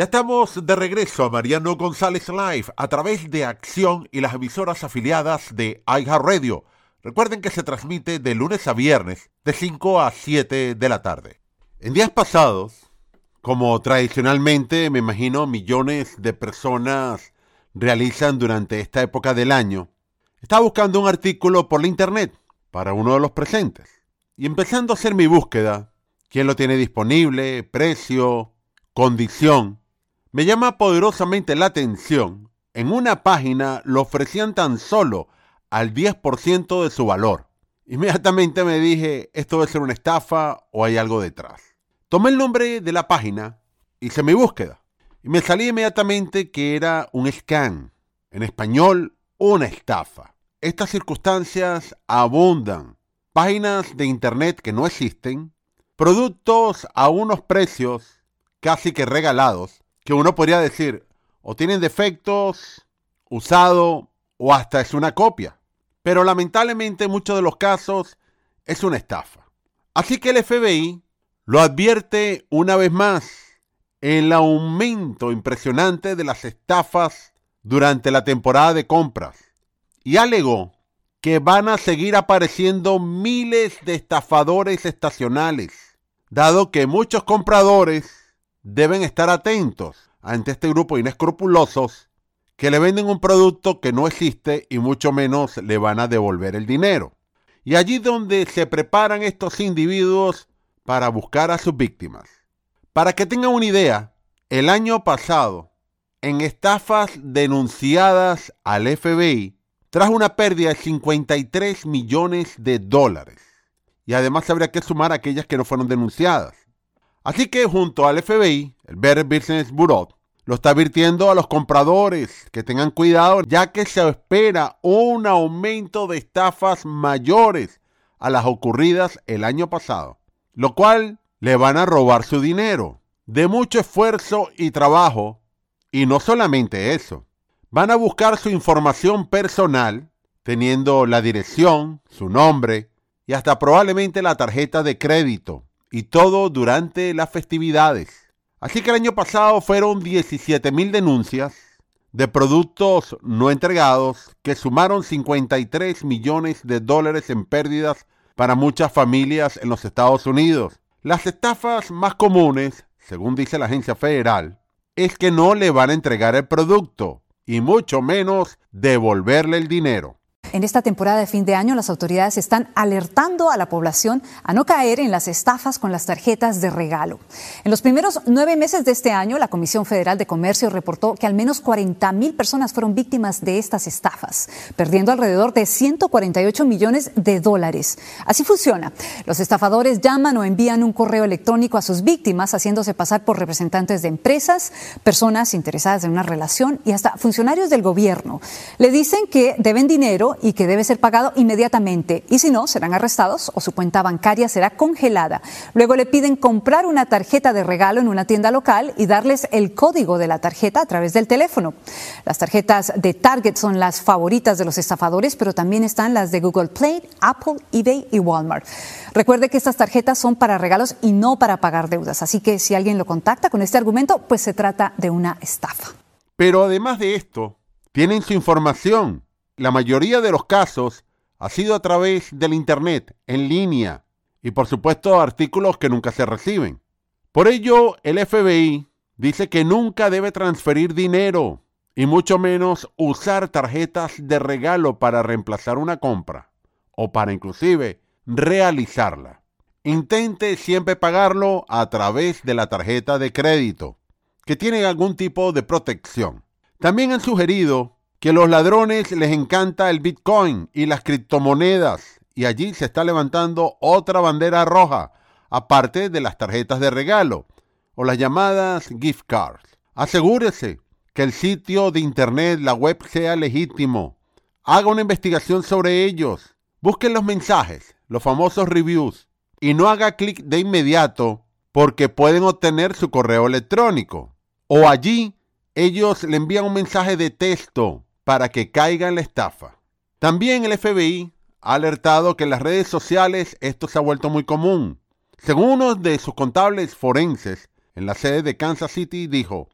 Ya estamos de regreso a Mariano González Live a través de Acción y las emisoras afiliadas de iHeartRadio. Recuerden que se transmite de lunes a viernes de 5 a 7 de la tarde. En días pasados, como tradicionalmente me imagino millones de personas realizan durante esta época del año, estaba buscando un artículo por la internet para uno de los presentes. Y empezando a hacer mi búsqueda, quién lo tiene disponible, precio, condición, me llama poderosamente la atención. En una página lo ofrecían tan solo al 10% de su valor. Inmediatamente me dije, esto debe ser una estafa o hay algo detrás. Tomé el nombre de la página, hice mi búsqueda y me salí inmediatamente que era un scan. En español, una estafa. Estas circunstancias abundan. Páginas de internet que no existen, productos a unos precios casi que regalados, que uno podría decir o tienen defectos, usado o hasta es una copia. Pero lamentablemente en muchos de los casos es una estafa. Así que el FBI lo advierte una vez más el aumento impresionante de las estafas durante la temporada de compras y alegó que van a seguir apareciendo miles de estafadores estacionales, dado que muchos compradores deben estar atentos ante este grupo inescrupulosos que le venden un producto que no existe y mucho menos le van a devolver el dinero. Y allí donde se preparan estos individuos para buscar a sus víctimas. Para que tengan una idea, el año pasado, en estafas denunciadas al FBI, trajo una pérdida de 53 millones de dólares. Y además habría que sumar aquellas que no fueron denunciadas. Así que junto al FBI, el Better Business Bureau, lo está advirtiendo a los compradores que tengan cuidado ya que se espera un aumento de estafas mayores a las ocurridas el año pasado, lo cual le van a robar su dinero de mucho esfuerzo y trabajo. Y no solamente eso, van a buscar su información personal, teniendo la dirección, su nombre y hasta probablemente la tarjeta de crédito, y todo durante las festividades. Así que el año pasado fueron 17 mil denuncias de productos no entregados que sumaron 53 millones de dólares en pérdidas para muchas familias en los Estados Unidos. Las estafas más comunes, según dice la agencia federal, es que no le van a entregar el producto y mucho menos devolverle el dinero. En esta temporada de fin de año, las autoridades están alertando a la población a no caer en las estafas con las tarjetas de regalo. En los primeros nueve meses de este año, la Comisión Federal de Comercio reportó que al menos 40 mil personas fueron víctimas de estas estafas, perdiendo alrededor de 148 millones de dólares. Así funciona. Los estafadores llaman o envían un correo electrónico a sus víctimas, haciéndose pasar por representantes de empresas, personas interesadas en una relación y hasta funcionarios del gobierno. Le dicen que deben dinero y que debe ser pagado inmediatamente. Y si no, serán arrestados o su cuenta bancaria será congelada. Luego le piden comprar una tarjeta de regalo en una tienda local y darles el código de la tarjeta a través del teléfono. Las tarjetas de Target son las favoritas de los estafadores, pero también están las de Google Play, Apple, eBay y Walmart. Recuerde que estas tarjetas son para regalos y no para pagar deudas. Así que si alguien lo contacta con este argumento, pues se trata de una estafa. Pero además de esto, tienen su información la mayoría de los casos ha sido a través del Internet, en línea, y por supuesto artículos que nunca se reciben. Por ello, el FBI dice que nunca debe transferir dinero y mucho menos usar tarjetas de regalo para reemplazar una compra o para inclusive realizarla. Intente siempre pagarlo a través de la tarjeta de crédito, que tiene algún tipo de protección. También han sugerido que los ladrones les encanta el Bitcoin y las criptomonedas y allí se está levantando otra bandera roja, aparte de las tarjetas de regalo o las llamadas gift cards. Asegúrese que el sitio de internet, la web sea legítimo. Haga una investigación sobre ellos. Busquen los mensajes, los famosos reviews y no haga clic de inmediato porque pueden obtener su correo electrónico. O allí ellos le envían un mensaje de texto para que caiga en la estafa. También el FBI ha alertado que en las redes sociales esto se ha vuelto muy común. Según uno de sus contables forenses en la sede de Kansas City dijo,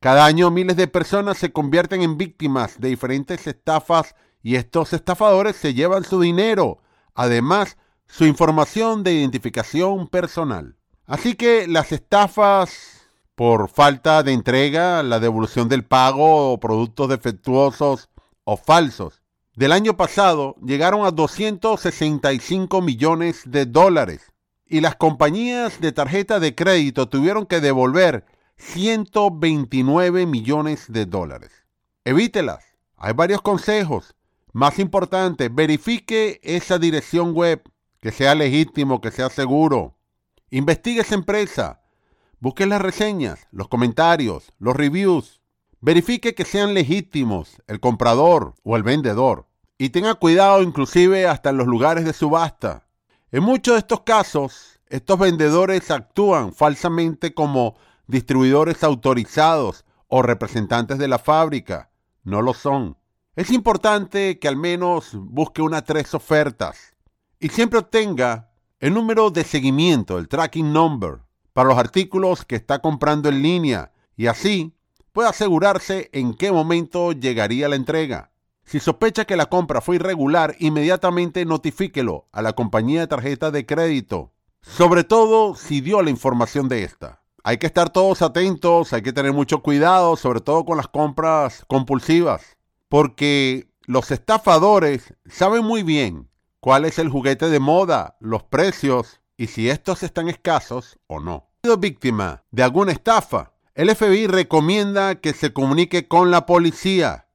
Cada año miles de personas se convierten en víctimas de diferentes estafas y estos estafadores se llevan su dinero, además su información de identificación personal. Así que las estafas por falta de entrega, la devolución del pago o productos defectuosos o falsos del año pasado llegaron a 265 millones de dólares y las compañías de tarjeta de crédito tuvieron que devolver 129 millones de dólares. Evítelas. Hay varios consejos. Más importante, verifique esa dirección web, que sea legítimo, que sea seguro. Investigue esa empresa. Busque las reseñas, los comentarios, los reviews. Verifique que sean legítimos el comprador o el vendedor. Y tenga cuidado inclusive hasta en los lugares de subasta. En muchos de estos casos, estos vendedores actúan falsamente como distribuidores autorizados o representantes de la fábrica. No lo son. Es importante que al menos busque unas tres ofertas y siempre obtenga el número de seguimiento, el tracking number, para los artículos que está comprando en línea y así puede asegurarse en qué momento llegaría la entrega. Si sospecha que la compra fue irregular, inmediatamente notifíquelo a la compañía de tarjeta de crédito, sobre todo si dio la información de esta. Hay que estar todos atentos, hay que tener mucho cuidado, sobre todo con las compras compulsivas, porque los estafadores saben muy bien cuál es el juguete de moda, los precios y si estos están escasos o no. Sido víctima de alguna estafa, el FBI recomienda que se comunique con la policía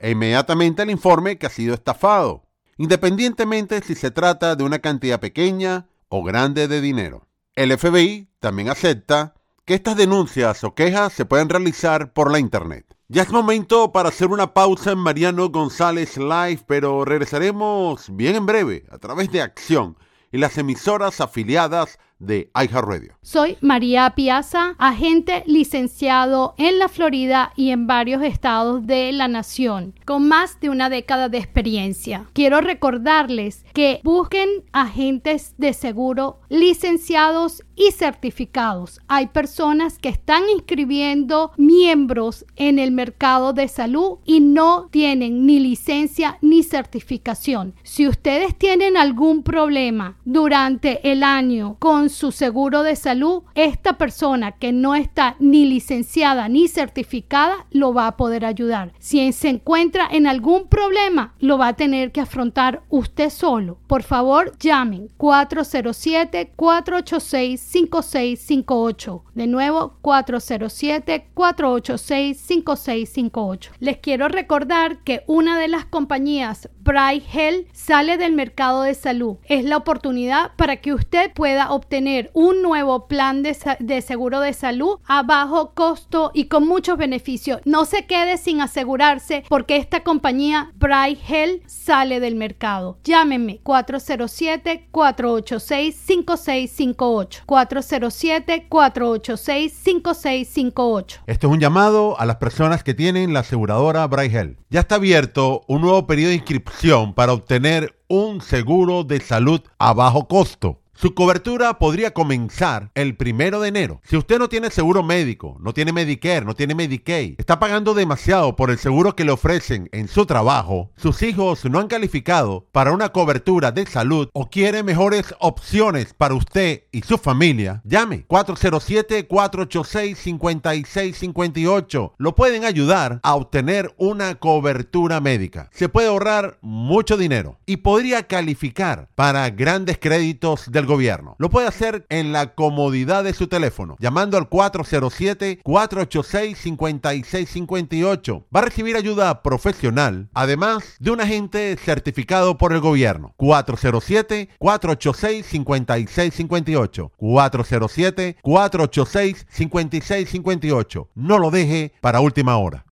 e inmediatamente le informe que ha sido estafado, independientemente si se trata de una cantidad pequeña o grande de dinero. El FBI también acepta que estas denuncias o quejas se pueden realizar por la Internet. Ya es momento para hacer una pausa en Mariano González Live, pero regresaremos bien en breve a través de Acción y las emisoras afiliadas de iHeartRadio. Soy María Piazza, agente licenciado en la Florida y en varios estados de la nación, con más de una década de experiencia. Quiero recordarles que busquen agentes de seguro licenciados y certificados. Hay personas que están inscribiendo miembros en el mercado de salud y no tienen ni licencia ni certificación. Si ustedes tienen algún problema durante el año con su seguro de salud, esta persona que no está ni licenciada ni certificada lo va a poder ayudar. Si se encuentra en algún problema, lo va a tener que afrontar usted solo. Por favor, llamen 407-486-5658. De nuevo, 407-486-5658. Les quiero recordar que una de las compañías Bright Health sale del mercado de salud. Es la oportunidad para que usted pueda obtener un nuevo plan de, seguro de salud a bajo costo y con muchos beneficios. No se quede sin asegurarse porque esta compañía Bright Health sale del mercado. Llámenme 407-486-5658. 407-486-5658. Este es un llamado a las personas que tienen la aseguradora Bright Health. Ya está abierto un nuevo periodo de inscripción para obtener un seguro de salud a bajo costo. Su cobertura podría comenzar el primero de enero. Si usted no tiene seguro médico, no tiene Medicare, no tiene Medicaid, está pagando demasiado por el seguro que le ofrecen en su trabajo, sus hijos no han calificado para una cobertura de salud o quiere mejores opciones para usted y su familia, llame 407-486-5658. Lo pueden ayudar a obtener una cobertura médica. Se puede ahorrar mucho dinero y podría calificar para grandes créditos del gobierno. Lo puede hacer en la comodidad de su teléfono, llamando al 407-486-5658. Va a recibir ayuda profesional, además de un agente certificado por el gobierno. 407-486-5658. 407-486-5658. No lo deje para última hora.